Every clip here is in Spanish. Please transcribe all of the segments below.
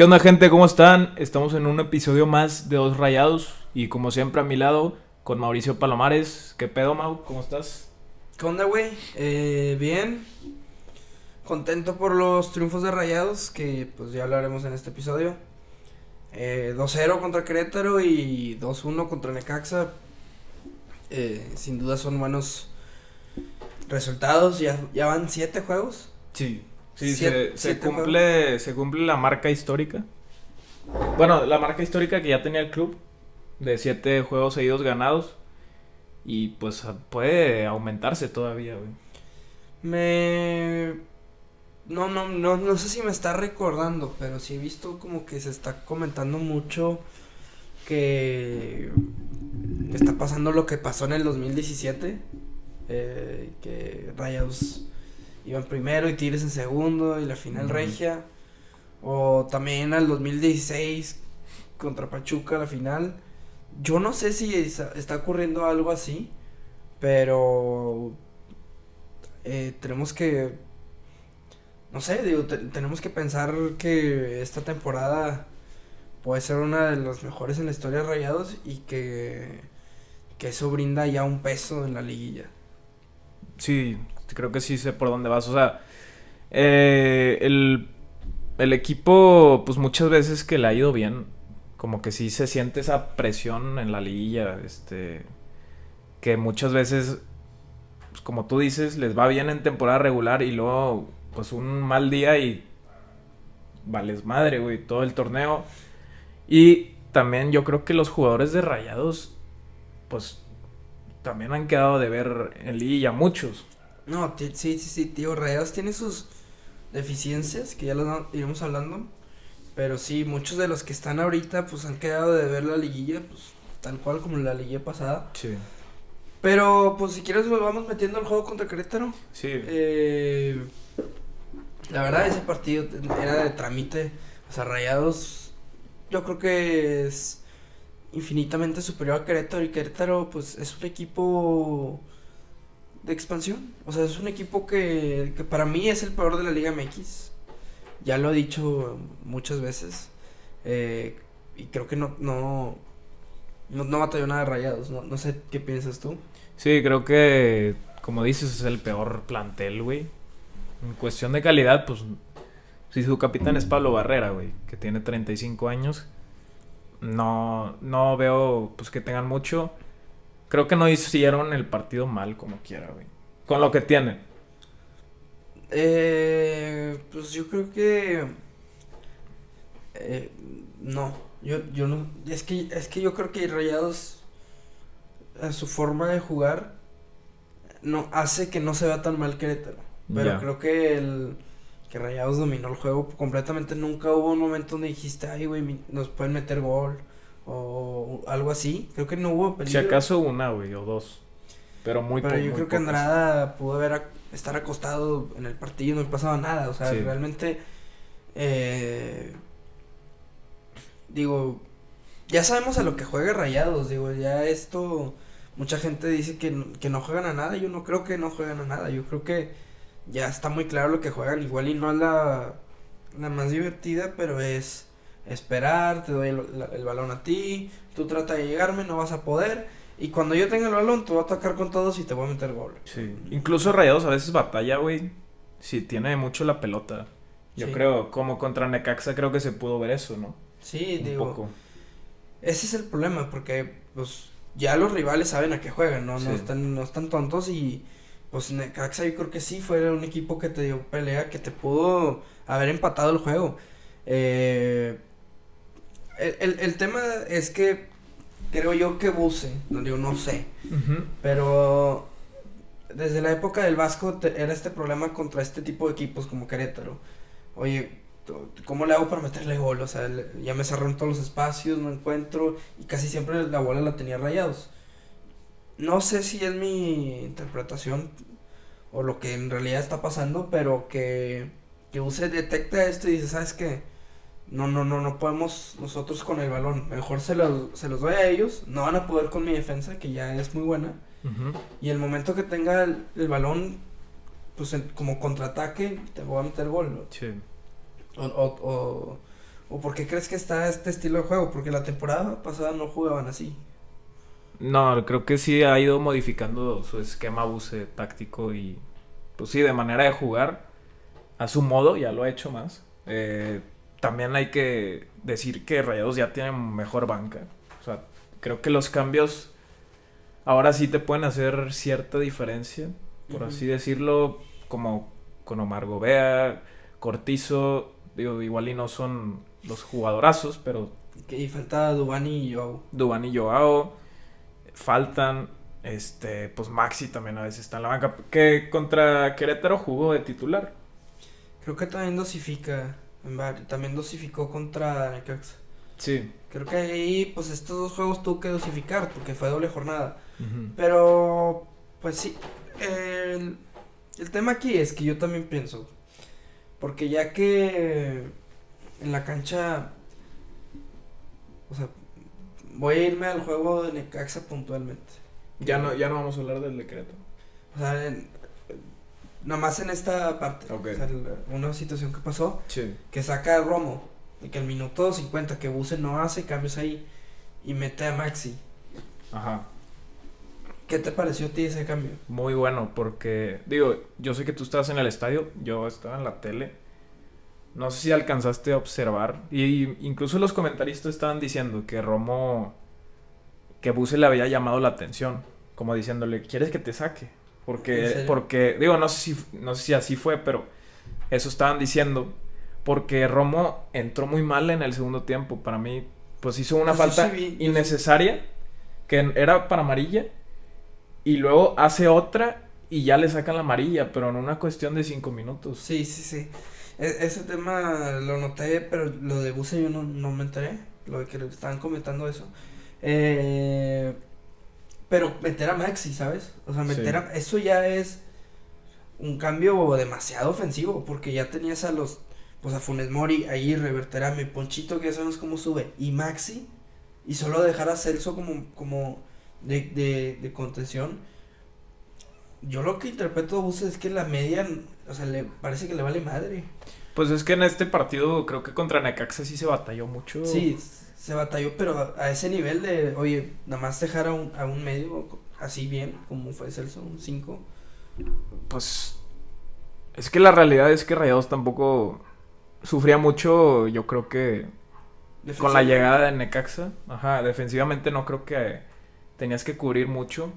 ¿Qué onda gente? ¿Cómo están? Estamos en un episodio más de Dos Rayados y como siempre a mi lado con Mauricio Palomares. ¿Qué pedo, Mau? ¿Cómo estás? ¿Qué onda, güey? Eh, bien. Contento por los triunfos de Rayados, que pues ya hablaremos en este episodio. Eh, 2-0 contra Querétaro y 2-1 contra Necaxa. Eh, sin duda son buenos resultados. Ya, ya van 7 juegos. Sí. Sí, Siete- se, se siete cumple, se cumple la marca histórica. Bueno, la marca histórica que ya tenía el club de siete juegos seguidos ganados. Y pues puede aumentarse todavía, güey. Me... No, no, no, no sé si me está recordando, pero sí he visto como que se está comentando mucho que está pasando lo que pasó en el 2017, eh, que Rayados iban primero y Tigres en segundo y la final regia, o también al 2016 contra Pachuca la final. Yo no sé si está, está ocurriendo algo así, pero eh, tenemos que, no sé, digo, te- tenemos que pensar que esta temporada puede ser una de las mejores en la historia de Rayados y que, que eso brinda ya un peso en la liguilla. Sí, creo que sí sé por dónde vas. O sea, eh, el, el equipo, pues muchas veces que le ha ido bien, como que sí se siente esa presión en la liguilla, este, que muchas veces, pues, como tú dices, les va bien en temporada regular y luego, pues un mal día y vales madre, güey, todo el torneo. Y también yo creo que los jugadores de Rayados, pues también han quedado de ver en liguilla muchos. No, sí, sí, sí, tío, Rayados tiene sus deficiencias, que ya las iremos hablando, pero sí, muchos de los que están ahorita, pues han quedado de ver la liguilla, pues tal cual como la liguilla pasada. Sí. Pero, pues si quieres, pues, vamos metiendo el juego contra Querétaro. Sí. Eh, la verdad, ese partido era de trámite. O sea, Rayados, yo creo que es infinitamente superior a Querétaro. Y Querétaro, pues, es un equipo de expansión. O sea, es un equipo que, que para mí es el peor de la Liga MX. Ya lo he dicho muchas veces. Eh, y creo que no, no, no, no batalló nada de Rayados. No, no sé qué piensas tú. Sí, creo que, como dices, es el peor plantel, güey. En cuestión de calidad, pues, si su capitán es Pablo Barrera, güey, que tiene 35 años, no, no veo, pues, que tengan mucho. Creo que no hicieron el partido mal, como quiera, güey. Con lo que tienen. Eh, pues yo creo que eh, no, yo, yo no, es que, es que yo creo que Rayados a su forma de jugar no hace que no se vea tan mal Querétaro, pero creo que el que Rayados dominó el juego completamente, nunca hubo un momento donde dijiste, ay güey, nos pueden meter gol o algo así, creo que no hubo Si peligro. acaso una, güey, o dos. Pero muy Pero po- yo muy creo que. Andrada pudo haber ac- estar acostado en el partido y no pasaba nada. O sea, Sí. realmente. eh, digo, ya sabemos a lo que juega Rayados. Digo, ya esto. Mucha gente dice que, que no juegan a nada. Yo no creo que no juegan a nada. Yo creo que ya está muy claro lo que juegan. Igual y no es la, la más divertida, pero es esperar. Te doy el, balón a ti. Tú trata de llegarme, no vas a poder. Y cuando yo tenga el balón, te voy a atacar con todos y te voy a meter gol. Sí. Incluso Rayados a veces batalla, güey. Si tiene mucho la pelota. Yo Sí. creo, como contra Necaxa, creo que se pudo ver eso, ¿no? Sí, Un digo. poco. Ese es el problema, porque pues ya los rivales saben a qué juegan, ¿no? No están, no están tontos y pues Necaxa yo creo que sí fue un equipo que te dio pelea, que te pudo haber empatado el juego. Eh, el, el, el tema es que creo yo que Buse, no digo no sé, pero desde la época del Vasco te- era este problema contra este tipo de equipos como Querétaro. Oye, ¿cómo le hago para meterle gol? O sea, le- ya me cerraron todos los espacios, no encuentro y casi siempre la bola la tenía rayados. No sé si es mi interpretación o lo que en realidad está pasando, pero que, que Use detecta esto y dice, ¿sabes qué? No, no, no, no podemos nosotros con el balón. Mejor se los, se los doy a ellos. No van a poder con mi defensa, que ya es muy buena. Y el momento que tenga el, el balón, pues como contraataque, te voy a meter gol. ¿no? Sí. O, o, o, ¿O por qué crees que está este estilo de juego? Porque la temporada pasada no jugaban así. No, creo que sí ha ido modificando su esquema buse táctico y pues sí, de manera de jugar a su modo, ya lo ha hecho más. Eh, también hay que decir que Rayados ya tienen mejor banca. O sea, creo que los cambios ahora sí te pueden hacer cierta diferencia, por así decirlo, como con Omar Gobea, Cortizo, digo, igual y no son los jugadorazos, pero... Y falta Dubani y Joao. Dubani y Joao, faltan, este, pues Maxi también a veces está en la banca, que contra Querétaro jugó de titular. Creo que también dosifica, también dosificó contra Necaxa. Sí. Creo que ahí, pues estos dos juegos tuvo que dosificar porque fue doble jornada. Pero, pues sí, el, el tema aquí es que yo también pienso, porque ya que en la cancha, o sea, voy a irme al juego de Necaxa puntualmente. Ya no, ya no vamos a hablar del decreto. O sea, en, más en esta parte. O sea, una situación que pasó. Que saca a Romo. Y que al minuto 50 que Buse no hace cambios ahí. Y mete a Maxi. Ajá. ¿Qué te pareció a ti ese cambio? Muy bueno, porque, digo, yo sé que tú estabas en el estadio, yo estaba en la tele. No sé si alcanzaste a observar. Y incluso los comentaristas estaban diciendo que Romo. que Buse le había llamado la atención. Como diciéndole, ¿quieres que te saque? Porque, porque, digo, no sé, si, no sé si así fue, pero eso estaban diciendo. Porque Romo entró muy mal en el segundo tiempo. Para mí, pues hizo una falta innecesaria. Que era para amarilla. Y luego hace otra y ya le sacan la amarilla, pero en una cuestión de cinco minutos. Sí, sí, sí. E, ese tema lo noté, pero lo de Buse yo no, no me enteré. Lo de que le estaban comentando eso. Eh, pero meter a Maxi, ¿sabes? O sea, meter a. Eso ya es un cambio demasiado ofensivo. Porque ya tenías a los. Pues a Funes Mori, ahí mi Ponchito, que ya sabemos cómo sube. Y Maxi. Y solo dejar a Celso como. como de, de, de contención. Yo lo que interpreto de Buse es que la media o sea, le parece que le vale madre. Pues es que en este partido creo que contra Necaxa sí se batalló mucho. Sí, se batalló, pero a, ese nivel de, oye, nada más dejar a un, a un medio así bien, como fue Celso, un 5. Pues es que la realidad es que Rayados tampoco sufría mucho, yo creo que con la llegada de Necaxa. Ajá, defensivamente no creo que tenías que cubrir mucho.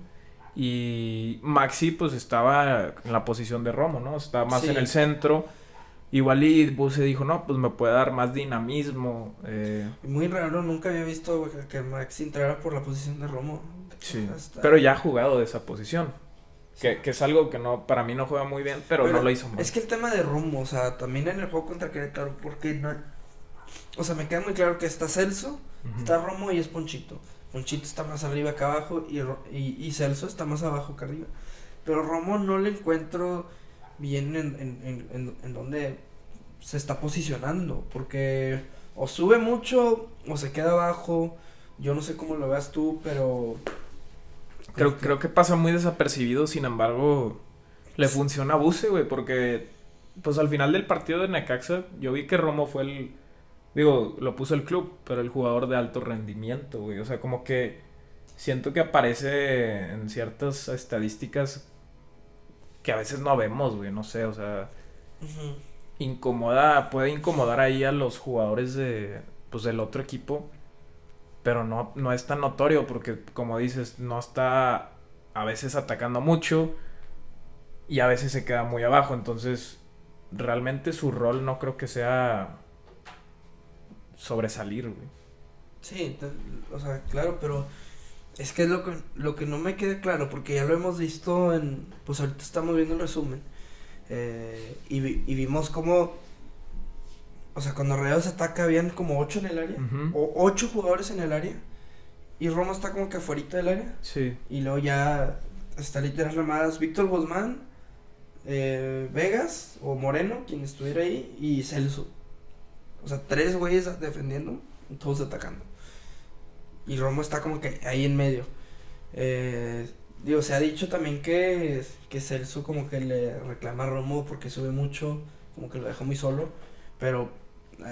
Y Maxi pues estaba en la posición de Romo, ¿no? Estaba más en el centro. Igual y Buse dijo, no, pues me puede dar más dinamismo. Eh. Muy raro, nunca había visto que Maxi entrara por la posición de Romo. Sí, pero ya ha jugado de esa posición. Que, que, es algo que no para mí no juega muy bien, pero, no lo hizo mal. Es que el tema de Romo, o sea, también en el juego contra Querétaro, porque no... O sea, me queda muy claro que está Celso, está Romo y es Ponchito. Ponchito está más arriba que abajo y, y, Celso está más abajo que arriba. Pero Romo no le encuentro bien en, en, en, en donde se está posicionando. Porque o sube mucho o se queda abajo. Yo no sé cómo lo veas tú, pero... Creo, creo que pasa muy desapercibido, sin embargo, le funciona a Buse, güey, porque pues al final del partido de Necaxa, yo vi que Romo fue el Digo, lo puso el club, pero el jugador de alto rendimiento, güey. O sea, como que siento que aparece en ciertas estadísticas que a veces no vemos, güey. No sé, o sea. Incomoda, puede incomodar ahí a los jugadores de, pues, del otro equipo. Pero no, no es tan notorio porque, como dices, no está a veces atacando mucho y a veces se queda muy abajo. Entonces, realmente su rol no creo que sea sobresalir, güey. Sí, o sea, claro, pero es que es lo que, lo que no me queda claro, porque ya lo hemos visto en, pues ahorita estamos viendo el resumen, eh, y, y, vimos como, o sea, cuando Rayados ataca habían como ocho en el área, o ocho jugadores en el área, y Roma está como que afuera del área, sí. y luego ya está literal llamadas Víctor Guzmán, eh, Vegas o Moreno, quien estuviera ahí, y Celso. O sea, tres güeyes defendiendo, todos atacando. Y Romo está como que ahí en medio. Eh, digo, se ha dicho también que, que Celso como que le reclama a Romo porque sube mucho, como que lo deja muy solo. Pero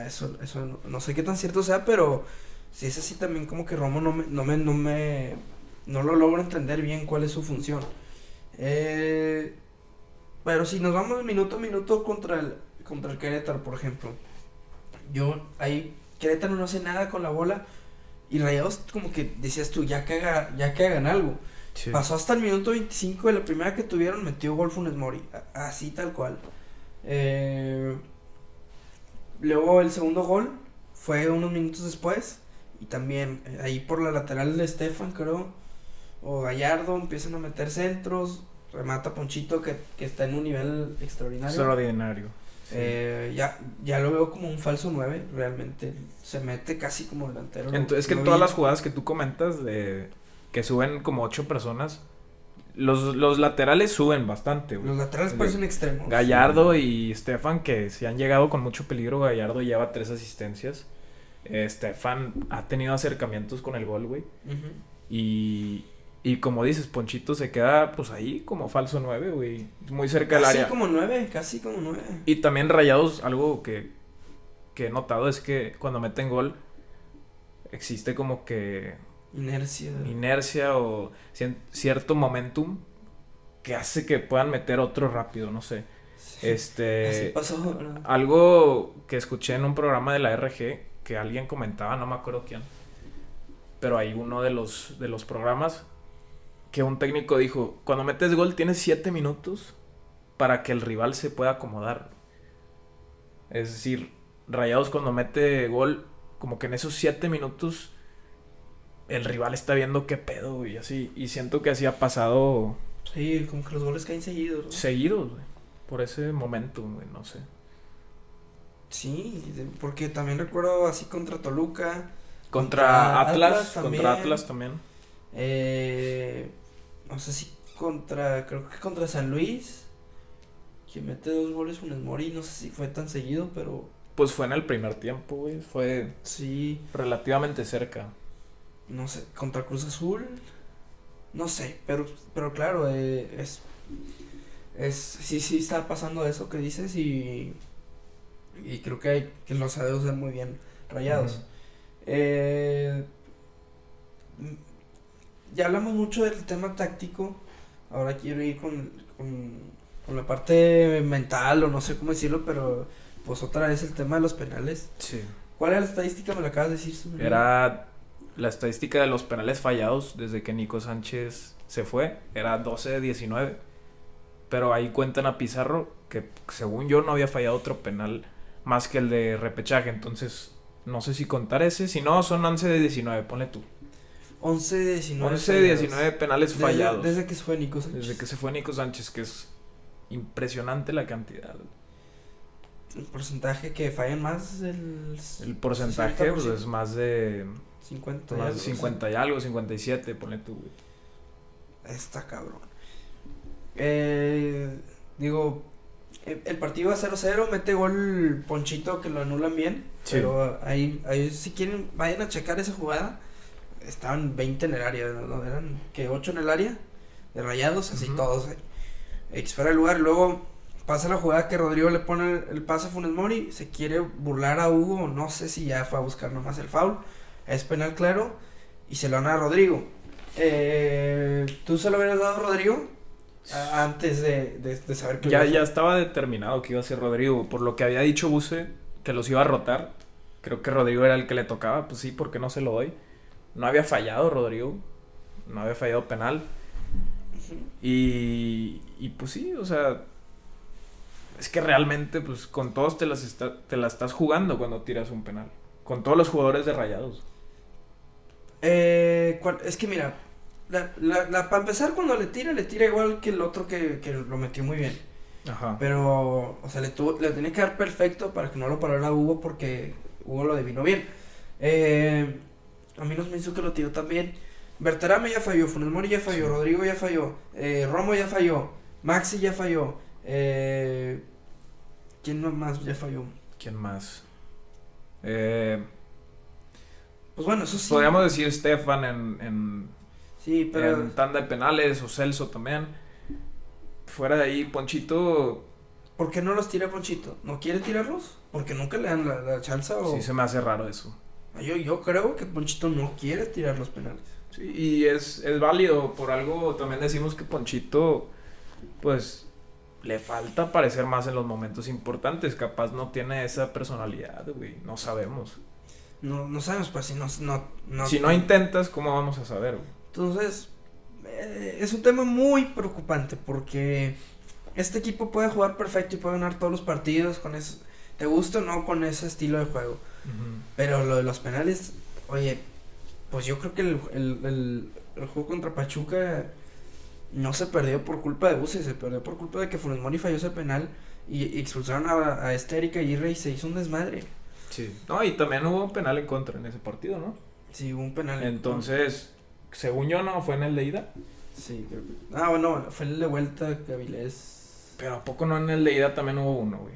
Eso, eso no, sé qué tan cierto sea, pero si es así también como que Romo no me, no me, no me, no lo logro entender bien cuál es su función. Eh, pero si nos vamos minuto a minuto contra el, contra el Querétaro, por ejemplo. Yo ahí, Querétaro no hace nada con la bola. Y Rayados como que decías tú, ya que, haga, ya que hagan algo. Sí. Pasó hasta el minuto 25 de la primera que tuvieron, metió gol Funes Mori. Así tal cual. Eh, luego el segundo gol fue unos minutos después. Y también eh, ahí por la lateral de Stefan, creo. O Gallardo empiezan a meter centros. Remata Ponchito que, que está en un nivel extraordinario. Extraordinario. Sí. Eh, ya, ya lo veo como un falso 9, realmente. Se mete casi como delantero. Entonces, es que lo todas vi. las jugadas que tú comentas de que suben como ocho personas, los, los laterales suben bastante, güey. Los laterales parecen extremos. Gallardo y Stefan, que se han llegado con mucho peligro. Gallardo lleva tres asistencias. Eh, Stefan ha tenido acercamientos con el gol, güey. Y, y como dices, Ponchito se queda pues ahí como falso 9, güey. Muy cerca del Casi área. como 9, casi como 9. Y también Rayados, algo que, que he notado es que cuando meten gol, existe como que Inercia. inercia o cierto momentum que hace que puedan meter otro rápido, no sé. Sí. Este. Así pasó, ¿verdad? Algo que escuché en un programa de la RG que alguien comentaba, no me acuerdo quién. Pero hay uno de los, de los programas que un técnico dijo, cuando metes gol tienes 7 minutos para que el rival se pueda acomodar. Es decir, Rayados cuando mete gol, como que en esos 7 minutos el rival está viendo qué pedo, y así. Y siento que así ha pasado Sí, como que los goles caen seguidos. ¿no? seguidos, güey. Por ese momento, güey, no sé. Sí, porque también recuerdo así contra Toluca. Contra, Contra Atlas, Atlas contra. Atlas también. Eh, no sé si contra, creo que contra San Luis. Que mete dos goles Funes Mori, no sé si fue tan seguido, pero Pues fue en el primer tiempo, güey. Fue sí, relativamente cerca. no sé, contra Cruz Azul. No sé, pero, pero claro, eh, es, es, sí, sí está pasando eso que dices y, y creo que, hay, que los adeos están muy bien rayados. Eh, ya hablamos mucho del tema táctico. Ahora quiero ir con, con, con la parte mental, o no sé cómo decirlo, pero pues otra vez el tema de los penales. Sí. ¿Cuál era la estadística? Me la acabas de decir. Zumbi. Era la estadística de los penales fallados desde que Nico Sánchez se fue. Era 12 de 19. Pero ahí cuentan a Pizarro que según yo no había fallado otro penal más que el de repechaje. Entonces no sé si contar ese. Si no, son 11 de 19. Ponle tú. 11 de 19. 11 de fallados. 19 penales Desde- fallados. Desde, que se fue Nico Sánchez. Desde que se fue Nico Sánchez, que es impresionante la cantidad. El porcentaje que fallan más del. El porcentaje pues, 60%. es más de, 50 y más algo, 50 y algo, 57, ponle tú, güey. Está cabrón. Eh, digo, el, el partido va 0-0, mete gol Ponchito que lo anulan bien. Sí. Pero ahí, ahí, si quieren, vayan a checar esa jugada. Estaban 20 en el área, ¿no? Eran que 8 en el área, de rayados, así todos ahí. X fuera el lugar. Luego pasa la jugada que Rodrigo le pone el, el pase a Funes Mori. Se quiere burlar a Hugo, no sé si ya fue a buscar nomás el foul. Es penal claro. Y se lo dan a Rodrigo. Eh, ¿Tú se lo hubieras dado a Rodrigo? A- antes de, de, de saber que Ya, ya estaba determinado que iba a ser Rodrigo. Por lo que había dicho Buse, que los iba a rotar. Creo que Rodrigo era el que le tocaba. Pues sí, porque no se lo doy. No había fallado Rodrigo. No había fallado penal. Y, y pues sí, o sea. Es que realmente, pues con todos te las, está- te la estás jugando cuando tiras un penal. Con todos los jugadores de rayados. Eh, ¿cuál- es que mira, la, la, la- para empezar cuando le tira, le tira igual que el otro que, que lo metió muy bien. Ajá. Pero, o sea, le, tuvo, le tenía que dar perfecto para que no lo parara Hugo porque Hugo lo adivinó bien. Eh, a mí no me hizo que lo tiró también. Berterame ya falló, Funes Mori ya falló, Sí. Rodrigo ya falló, eh, Romo ya falló, Maxi ya falló. Eh, ¿Quién más ya falló? ¿Quién más? Eh, Pues bueno, eso sí. podríamos decir Stefan en, en, Sí, pero. en tanda de penales o Celso también. Fuera de ahí, Ponchito ¿Por qué no los tira Ponchito? ¿No quiere tirarlos? ¿Porque nunca le dan la, la chance o...? Sí, se me hace raro eso. Yo, yo creo que Ponchito no quiere tirar los penales. Sí, y es, es válido. Por algo también decimos que Ponchito, pues, le falta aparecer más en los momentos importantes. Capaz no tiene esa personalidad, güey. No sabemos. No, no sabemos, pues si no, no, no- Si no intentas, ¿cómo vamos a saber, güey? Entonces, eh, es un tema muy preocupante porque este equipo puede jugar perfecto y puede ganar todos los partidos con eso. ¿Te gusta o no con ese estilo de juego? Pero lo de los penales, oye, pues yo creo que el, el, el- el juego contra Pachuca no se perdió por culpa de Buse, se perdió por culpa de que Funes Mori falló ese penal y, y expulsaron a, a Erika Aguirre y se hizo un desmadre. Sí. No, y también hubo un penal en contra en ese partido, ¿no? Sí, hubo un penal. Entonces, según yo, no fue en el de ida. Sí, creo que- Ah, bueno, fue el de vuelta que Avilés. Pero ¿a poco no en el de ida también hubo uno, güey?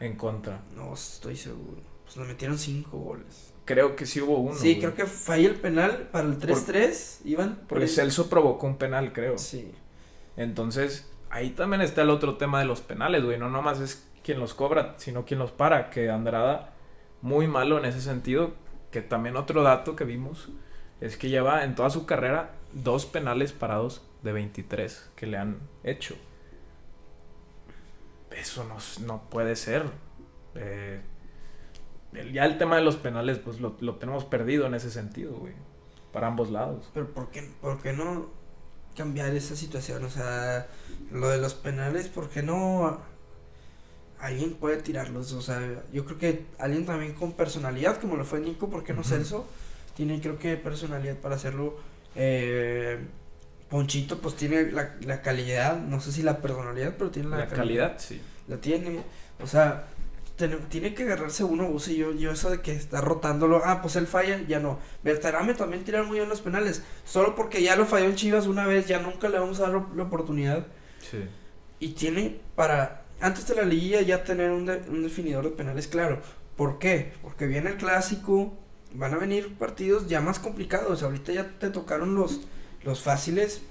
En contra. No estoy seguro. Pues nos metieron cinco goles. Creo que sí hubo uno. sí, güey. creo que falló el penal para el 3-3. Iban por Porque ahí. Celso provocó un penal, creo. Sí. Entonces, ahí también está el otro tema de los penales, güey. No nomás es quien los cobra, sino quien los para. Que Andrada, muy malo en ese sentido. Que también otro dato que vimos es que lleva en toda su carrera dos penales parados de 23 que le han hecho. Eso no, no puede ser. Eh, el- ya el tema de los penales, pues lo, lo tenemos perdido en ese sentido, güey. Para ambos lados. Pero ¿por qué, por qué no cambiar esa situación? O sea, lo de los penales, ¿por qué no alguien puede tirarlos? O sea, yo creo que alguien también con personalidad, como lo fue Nico, ¿por qué no. Celso? Tiene creo que personalidad para hacerlo. Eh, Ponchito pues tiene la, la calidad, no sé si la personalidad, pero tiene la, La calidad, sí. La tiene. O sea, tiene que agarrarse uno, Buse, yo, yo eso de que está rotándolo, ah, pues él falla, ya no. Bertarame también tira muy bien los penales. Solo porque ya lo falló en Chivas una vez, ya nunca le vamos a dar la- la oportunidad. Sí. Y tiene para, antes de la liguilla, ya tener un, de- un definidor de penales claro. ¿Por qué? Porque viene el clásico, van a venir partidos ya más complicados. Ahorita ya te tocaron los, los fáciles.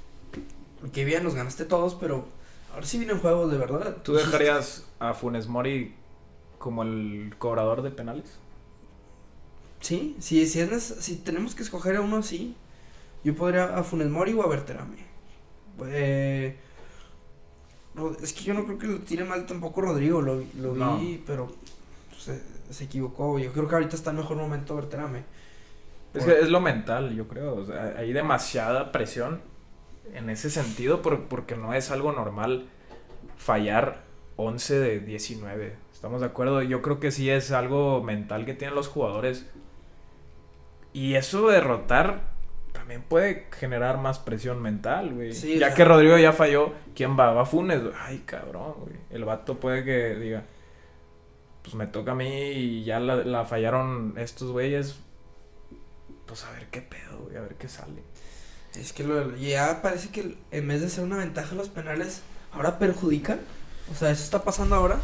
Que bien, los ganaste todos, pero ahora sí vienen juegos de verdad. ¿Tú dejarías a Funes Mori como el cobrador de penales? Sí, sí, si, es si tenemos que escoger a uno, sí. Yo podría a Funes Mori o a Berterame. Eh, es que yo no creo que lo tire mal tampoco Rodrigo, lo, vi- lo No. vi, pero se, se equivocó. Yo creo que ahorita está en mejor momento Berterame. Es que es lo mental, yo creo. O sea, hay demasiada presión en ese sentido por- porque no es algo normal fallar 11 de 19. ¿Estamos de acuerdo? Yo creo que sí es algo mental que tienen los jugadores. Y eso de derrotar también puede generar más presión mental, güey. Sí, ya o sea- que Rodrigo ya falló, ¿quién va? Va Funes. Ay, cabrón, güey. El vato puede que diga, pues me toca a mí y ya la, la fallaron estos güeyes. Pues a ver qué pedo, güey, a ver qué sale. Es que lo- ya parece que en vez de ser una ventaja los penales, ahora perjudican. O sea, eso está pasando ahora.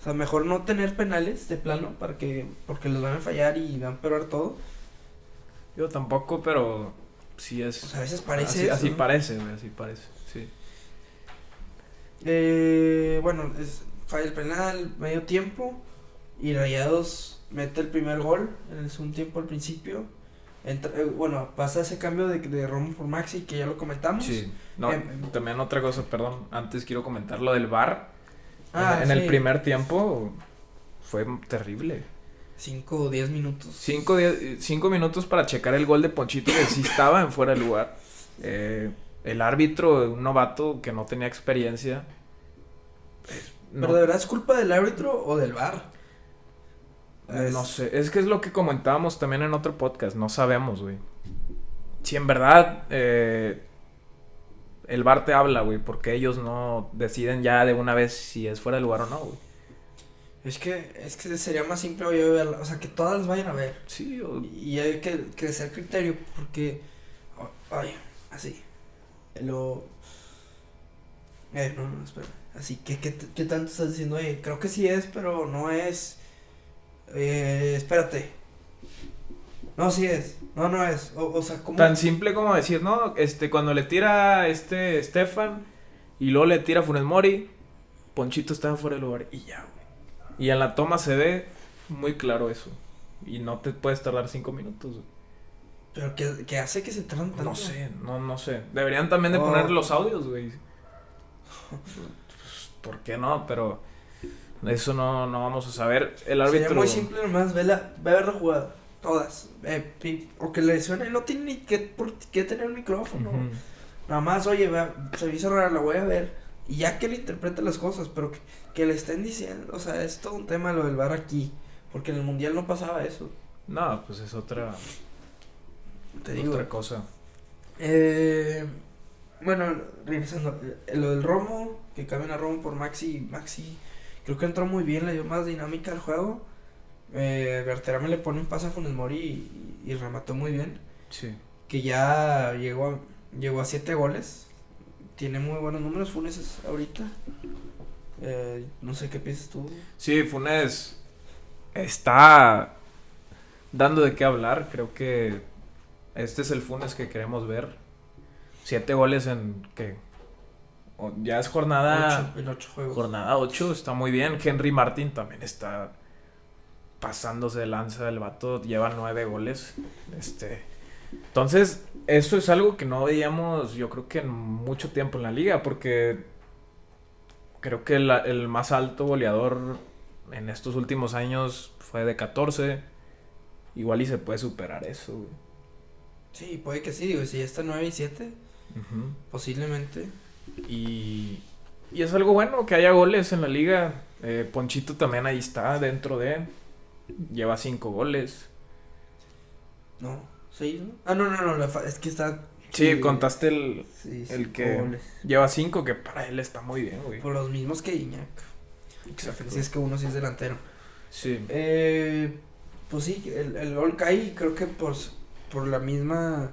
O sea, mejor no tener penales de plano para que porque los van a fallar y van a empeorar todo. Yo tampoco, pero sí es. O sea, a veces parece así, eso, así ¿no? parece, güey, así parece. Sí. Eh, bueno, es, falla el penal, medio tiempo. Y Rayados mete el primer gol en el segundo tiempo al principio. Entra- eh, bueno, pasa ese cambio de, de Romo por Maxi que ya lo comentamos. Sí. No, Em, también otra cosa, perdón. Antes quiero comentar lo del bar. Ah, en, en el primer tiempo fue terrible. 5 o 10 minutos. Cinco, die- cinco minutos para checar el gol de Ponchito que sí estaba en fuera de lugar. Eh, el árbitro, un novato que no tenía experiencia. no, ¿Pero de verdad es culpa del árbitro o del VAR? Es- no sé, es que es lo que comentábamos también en otro podcast, no sabemos, güey. Si en verdad eh, el bar te habla, güey, porque ellos no deciden ya de una vez si es fuera de lugar o no, güey. Es que, es que sería más simple oye, verla, o sea, que todas las vayan a ver. Sí, o- Y hay que crecer criterio, porque, oye, así, lo... Eh, no, no, espera. Así, ¿qué, qué, qué tanto estás diciendo? Oye, creo que sí es, pero no es... Eh, espérate. No, sí es. No, no es. O, o sea, ¿cómo? Tan simple como decir, no, este, cuando le tira este Stefan y luego le tira Funes Mori, Ponchito estaba fuera del lugar y ya, güey. Y en la toma se ve muy claro eso. Y no te puedes tardar cinco minutos, güey. Pero ¿qué, qué hace que se tardan tanto? No sé, no, no sé. Deberían también de Oh. poner los audios, güey. ¿Por qué no? Pero eso no, no vamos a saber. El Sería árbitro. muy simple nomás, ve, la, ve a ver la jugada. Todas. Eh, o que le suene, no tiene ni que, por qué tener el micrófono. Nada más, oye, vea, se me hizo rara, la voy a ver. Y ya que le interprete las cosas, pero que, que le estén diciendo, o sea, es todo un tema lo del bar aquí. Porque en el mundial no pasaba eso. No, pues es otra, Te digo. otra cosa. Eh, bueno, regresando, eh, lo del Romo, que cambian a Romo por Maxi, Maxi, creo que entró muy bien, le dio más dinámica al juego. Eh, Berterame le pone un pase a Funes Mori y, y remató muy bien. Sí. Que ya llegó a, llegó a siete goles. Tiene muy buenos números Funes es ahorita. Eh, no sé qué piensas tú. Sí, Funes está dando de qué hablar. Creo que este es el Funes que queremos ver. Siete goles en que ya es jornada Ocho- en ocho juegos. jornada 8, está muy bien. Henry Martin también está pasándose de lanza. El vato lleva nueve goles. Este, entonces eso es algo que no veíamos, yo creo que en mucho tiempo en la liga, porque creo que la- el más alto goleador en estos últimos años fue de 14. Igual y se puede superar eso. güey. Sí, puede que sí, digo, si ya está 9 y 7, Ujú. posiblemente. Y, y es algo bueno que haya goles en la liga. Eh, Ponchito también ahí está dentro de. Lleva cinco goles. No, 6, ¿no? Ah, no, no, no, la fa- es que está... Sí, contaste el. sí, el que- goles. Lleva cinco, que para él está muy bien, güey. Por los mismos que Iñak. Exacto. Si es que uno sí es delantero. Sí. Eh, pues sí, el, el gol cae creo que por, s- por la misma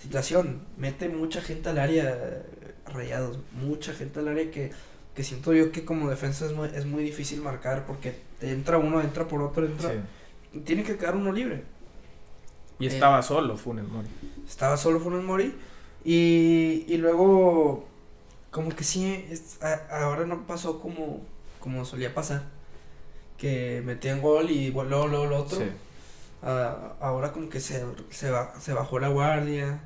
situación. Mete mucha gente al área, rayados. Mucha gente al área que, que siento yo que como defensa es muy, es muy difícil marcar porque entra uno, entra por otro, entra. sí. Tiene que quedar uno libre. Y Eh, estaba solo Funes Mori. Estaba solo Funes Mori. Y, y luego, como que sí, es- a- ahora no pasó como, como solía pasar. Que metían gol y luego, luego lo otro. Sí. Ah, ahora como que se, se, se bajó la guardia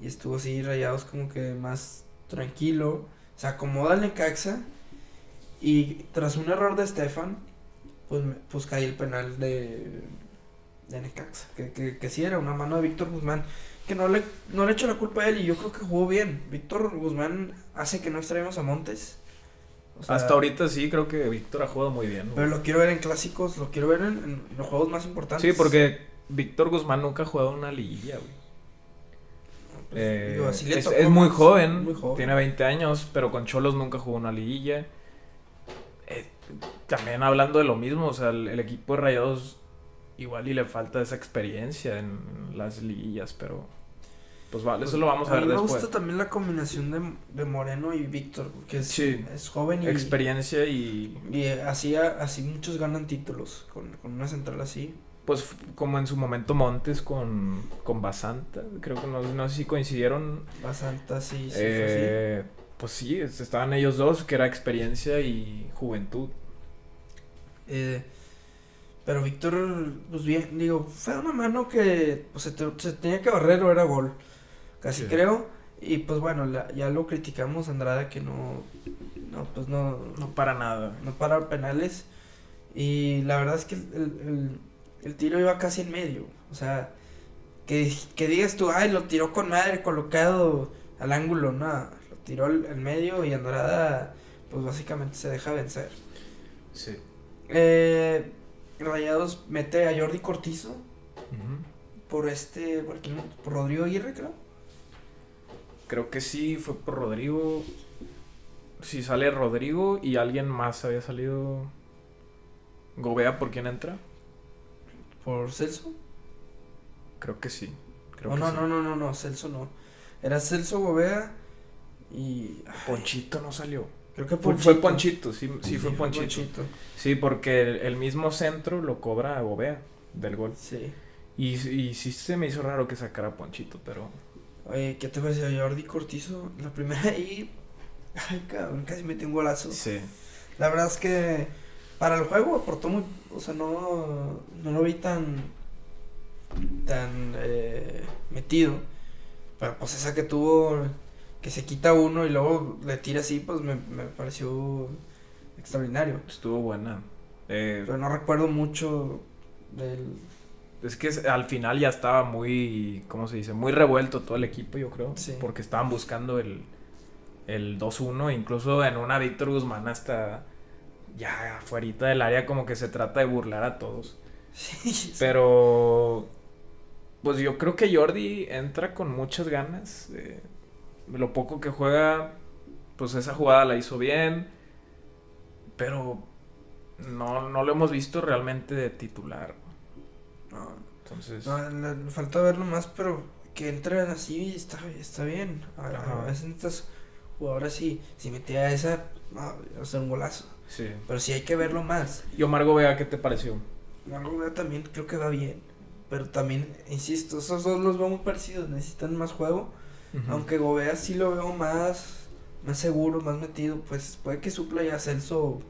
y estuvo así rayados como que más tranquilo. Se acomoda el Necaxa y tras un error de Stefan, pues, pues cae el penal de, de Necaxa. Que, que, que sí era una mano de Víctor Guzmán. Que no le, no le echo la culpa a él y yo creo que jugó bien. Víctor Guzmán hace que no extraemos a Montes. O sea, Hasta ahorita sí, creo que Víctor ha jugado muy bien. güey. Pero lo quiero ver en clásicos, lo quiero ver en, en los juegos más importantes. Sí, porque Víctor Guzmán nunca ha jugado una liguilla, güey. Pues, Eh, digo, así le es, muy joven, muy joven. tiene 20 años, pero con Cholos nunca jugó una liguilla. Eh, también hablando de lo mismo, o sea, el, el equipo de Rayados igual y le falta esa experiencia en las liguillas, pero pues vale, eso lo vamos a ver mí me después. gusta también la combinación de, de Moreno y Víctor, porque es, Sí. es joven y, Experiencia y y así, así muchos ganan títulos con, con una central así. Pues como en su momento Montes con, con Basanta, creo que no, no sé si coincidieron. Bastante así, sí, Eh, pues sí, es- estaban ellos dos, que era experiencia y juventud. fue. Eh, pero Víctor, pues bien, digo, fue una mano que pues, se, te- se tenía que barrer o era gol, casi Sí. creo. Y pues bueno, la- ya lo criticamos a Andrada que no, no, pues no, No para nada. no para penales. Y la verdad es que el, el- el- tiro iba casi en medio. O sea, que, que digas tú, ay, lo tiró con madre colocado al ángulo. Nada, lo tiró al, al medio y Andrada, pues básicamente se deja vencer. Sí. Eh, Rayados mete a Jordi Cortizo por este, por, por Rodrigo Aguirre, creo. Creo que sí, fue por Rodrigo. Si sale Rodrigo y alguien más había salido. Gobea, ¿por quién entra? Por Celso. Creo que sí. Creo Oh, que no, sí. no, no, no, no, Celso no. Era Celso Gobea y. ay, Ponchito no salió. Creo que Fue, fue Ponchito, sí, sí, fue Ponchito. Sí, porque el, el mismo centro lo cobra Gobea del gol. Sí. Y, y sí se me hizo raro que sacara a Ponchito, pero. Oye, ¿qué te parece Jordi Cortizo? La primera ahí. Ay, cabrón, casi metí un golazo. Sí. La verdad es que para el juego aportó muy, o sea, no, no lo vi tan, tan eh, metido. Pero pues esa que tuvo, que se quita uno y luego le tira así, pues me, me pareció extraordinario. Estuvo buena. Eh, Pero no recuerdo mucho del... es que al final ya estaba muy, ¿cómo se dice? Muy revuelto todo el equipo, yo creo. Sí. Porque estaban buscando el, el 2-1. Incluso en una Víctor Guzmán hasta ya afuera del área como que se trata de burlar a todos. Sí. Pero, pues yo creo que Jordi entra con muchas ganas. eh, lo poco que juega, pues esa jugada la hizo bien. Pero no, no lo hemos visto realmente de titular. No, Entonces, no, falta verlo más, pero que entren así está, está bien. A, a veces estas jugadoras sí, si metía esa, no, iba a ser un golazo. Sí. Pero sí hay que verlo más. Y Omar Gobea, ¿qué te pareció? Margot Vea también creo que va bien. Pero también, insisto, esos dos los veo muy parecidos, necesitan más juego. Aunque Gobea sí lo veo más, más seguro, más metido, pues puede que supla ya a Celso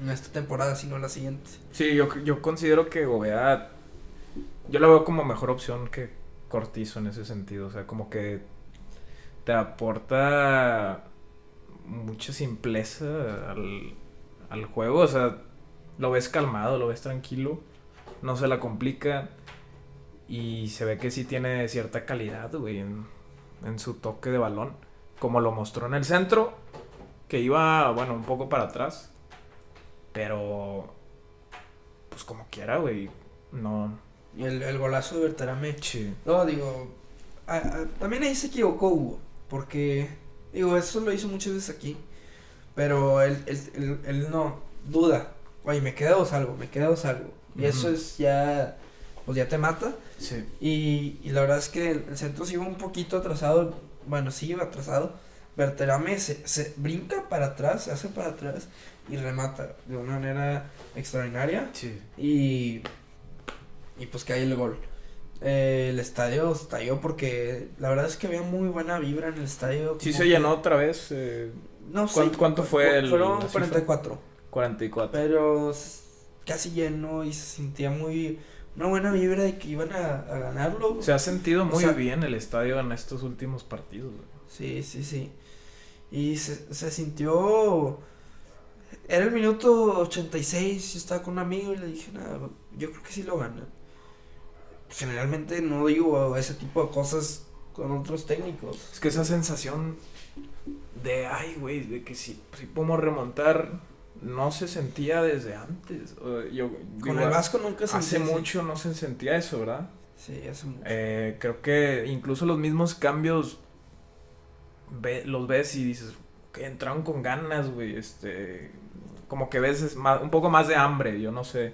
en esta temporada, si no la siguiente. Sí, yo, yo considero que Gobea. Yo lo veo como mejor opción que Cortizo en ese sentido. O sea, como que te aporta mucha simpleza al, al juego. O sea, lo ves calmado, lo ves tranquilo. No se la complica. Y se ve que sí tiene cierta calidad, güey, en, en su toque de balón. Como lo mostró en el centro. Que iba, bueno, un poco para atrás. Pero pues como quiera, güey. No. Y el, el golazo de Berterame. Sí. No, digo, a- a- también ahí se equivocó Hugo, porque, digo, eso lo hizo muchas veces aquí, pero él, él, él- él no duda, oye, me queda o salgo, me queda o salgo, y eso es ya, pues ya te mata, Sí. y, y la verdad es que el, el centro sí iba un poquito atrasado, bueno, sí iba atrasado, Berterame se, se brinca para atrás, se hace para atrás y remata de una manera extraordinaria. Sí. Y, y pues hay el gol. Eh, el estadio estalló porque la verdad es que había muy buena vibra en el estadio. Sí se que- llenó otra vez. eh, No sé. ¿Cuánto- cuánto fue el- Fueron la cifra? 44. 44. Pero casi lleno y se sentía muy. Una buena vibra de que iban a, a ganarlo. Se ha sentido O muy sea- bien el estadio en estos últimos partidos. güey. Sí, sí, sí. Y se, se sintió. Era el minuto 86. Yo estaba con un amigo y le dije, nada, yo creo que sí lo gana. Generalmente no digo ese tipo de cosas con otros técnicos. Es que esa sensación de, ay, güey, de que si, si podemos remontar, no se sentía desde antes. Yo, Con digo, el Vasco nunca se Hace mucho no se sentía eso, ¿verdad? Sí, hace mucho. Eh, creo que incluso los mismos cambios ve- los ves y dices que entraron con ganas, güey. Este, como que ves es más- un poco más de hambre. Yo no sé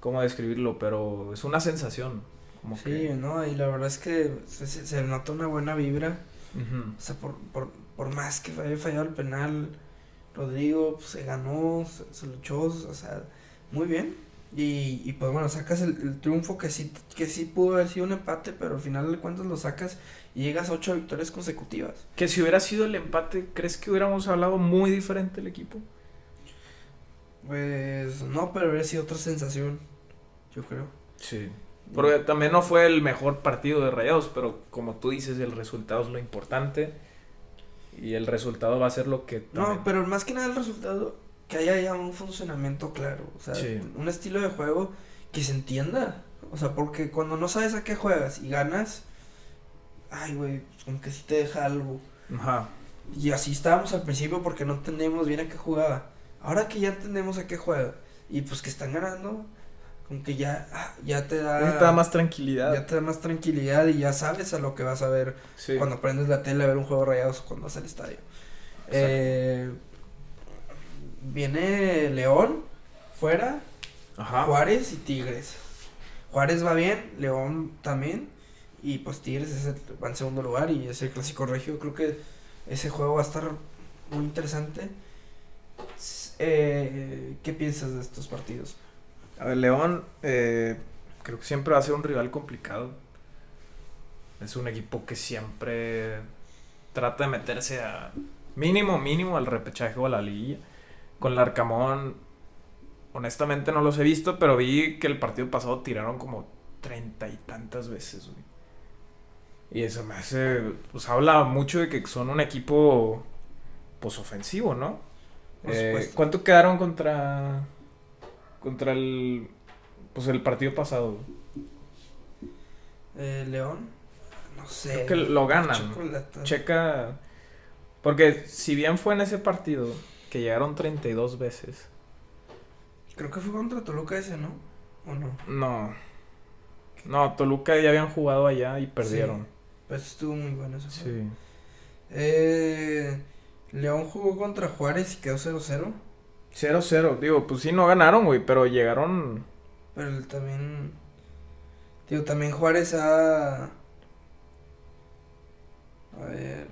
cómo describirlo, pero es una sensación. Como sí, que, ¿no? Y la verdad es que se, se- nota una buena vibra. O sea, por, por, por más que haya fallado el penal, Rodrigo pues, se ganó, se, se luchó, o sea, muy bien. Y, y pues bueno, sacas el, el triunfo que sí, que sí pudo haber sido un empate, pero al final de cuentas lo sacas y llegas a ocho victorias consecutivas. Que si hubiera sido el empate, ¿crees que hubiéramos hablado muy diferente el equipo? Pues no, pero habría sido otra sensación, yo creo. Sí. Porque también no fue el mejor partido de Rayados, pero como tú dices, el resultado es lo importante. Y el resultado va a ser lo que... No, también- pero más que nada el resultado, que haya ya un funcionamiento claro, o sea, Sí. un estilo de juego que se entienda. O sea, porque cuando no sabes a qué juegas y ganas, ay, güey, pues, como que sí te deja algo. Ajá. Y así estábamos al principio porque no entendíamos bien a qué jugaba. Ahora que ya entendemos a qué juega y pues que están ganando, como que ya, ah, ya te da... Necesitaba más tranquilidad. Ya te da más tranquilidad y ya sabes a lo que vas a ver Sí. cuando prendes la tele a ver un juego rayados o cuando vas al estadio. Eh, viene León fuera, Ajá. Juárez y Tigres. Juárez va bien, León también. Y pues Tigres es el- va en segundo lugar y es el clásico regio. Creo que ese juego va a estar muy interesante. Eh, ¿Qué piensas de estos partidos? A ver, León, eh, creo que siempre va a ser un rival complicado. Es un equipo que siempre trata de meterse a mínimo, mínimo al repechaje o a la liguilla. Con Larcamón, honestamente no los he visto, pero vi que el partido pasado tiraron como treinta y tantas veces, güey. Y eso me hace, pues habla mucho de que son un equipo, pues ofensivo, ¿no? Eh. ¿Cuánto quedaron contra, contra el, pues el partido pasado? Eh, León, no sé. Creo que lo ganan. Checa, porque si bien fue en ese partido que llegaron 32 veces, Creo que fue contra Toluca ese, ¿no? ¿O no? no, no, Toluca ya habían jugado allá y perdieron. Pues estuvo muy bueno ese. Sí. Eh, León jugó contra Juárez y quedó 0-0. 0-0, digo, pues sí, no ganaron, güey, pero llegaron. Pero también. Digo, también Juárez ha. A ver.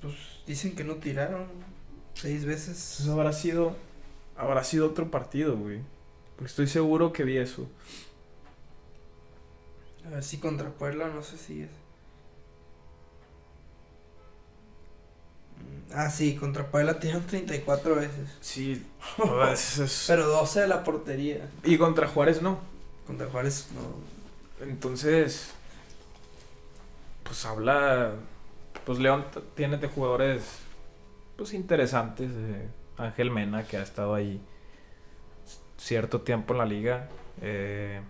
Pues dicen que no tiraron seis veces. Pues habrá sido, habrá sido otro partido, güey. Porque estoy seguro que vi eso. A ver si contra Puebla, no sé si es. Ah, sí, contra Puebla tiraron 34 veces. Sí, veces. Pero 12 de la portería. Y contra Juárez no. Contra Juárez no. Entonces, pues habla, pues León tiene de jugadores, pues interesantes. eh, Ángel Mena, que ha estado ahí cierto tiempo en la liga. eh,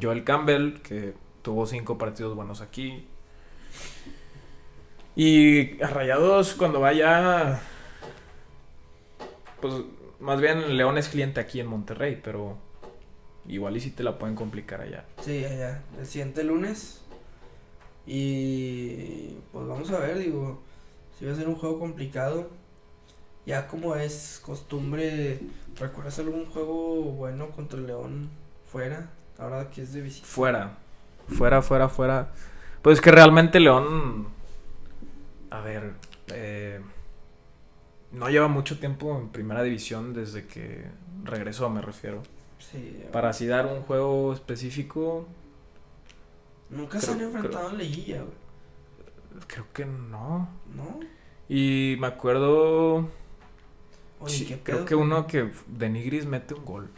Joel Campbell, que tuvo cinco partidos buenos aquí. Y a Rayados, cuando vaya, pues más bien León es cliente aquí en Monterrey, pero igual y si te la pueden complicar allá. Sí, ya, ya. El siguiente lunes. Y pues vamos a ver, digo, si va a ser un juego complicado. Ya como es costumbre, ¿recuerdas algún juego bueno contra el León fuera? Ahora que es de visita. Fuera. Fuera, fuera, fuera. Pues es que realmente León. A ver. eh, no lleva mucho tiempo en primera división desde que regresó, me refiero. Sí, ya. Para así dar un juego específico, Nunca se han enfrentado en liguilla, güey. creo que no. ¿No? Y me acuerdo. Oye, sí, ¿qué creo que uno que de Nigris mete un gol.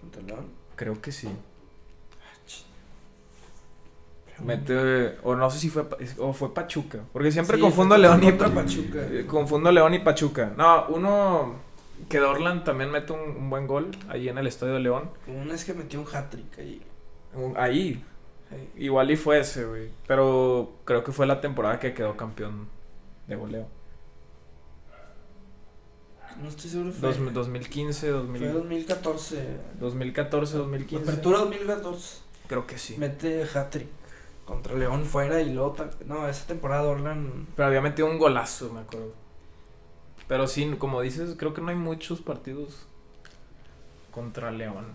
contra León? Creo que sí. Mete. O no sé si fue. O fue Pachuca. Porque siempre Sí, confundo fue León y Pachuca. Eh, Confundo León y Pachuca. No, uno que Dorlan también mete un, un buen gol ahí en el Estadio de León. Una es que metió un hat-trick ahí. Ahí, igual y fue ese, güey. Pero creo que fue la temporada que quedó campeón de goleo. No estoy seguro. Fue, Dos- 2015, fue 2000, 2014. 2014, 2015. Apertura 2014. Creo que sí. Mete hat-trick contra León fuera y luego. ta- No, esa temporada Orlan. Pero había metido un golazo, me acuerdo. Pero sí, como dices, creo que no hay muchos partidos contra León.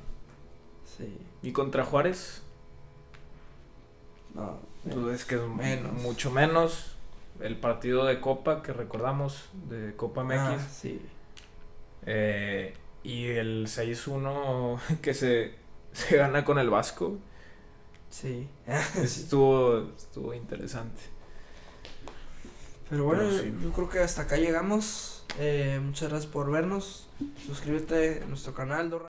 Sí. ¿Y contra Juárez? No. Pues es que es Menos. mucho menos. El partido de Copa que recordamos, de Copa MX. Ah, sí. eh, y el 6-1 que se, se gana con el Vasco. Sí. Estuvo, estuvo interesante. Pero bueno, Pero sí. yo creo que hasta acá llegamos. Eh, muchas gracias por vernos. Suscríbete a nuestro canal. Dorra.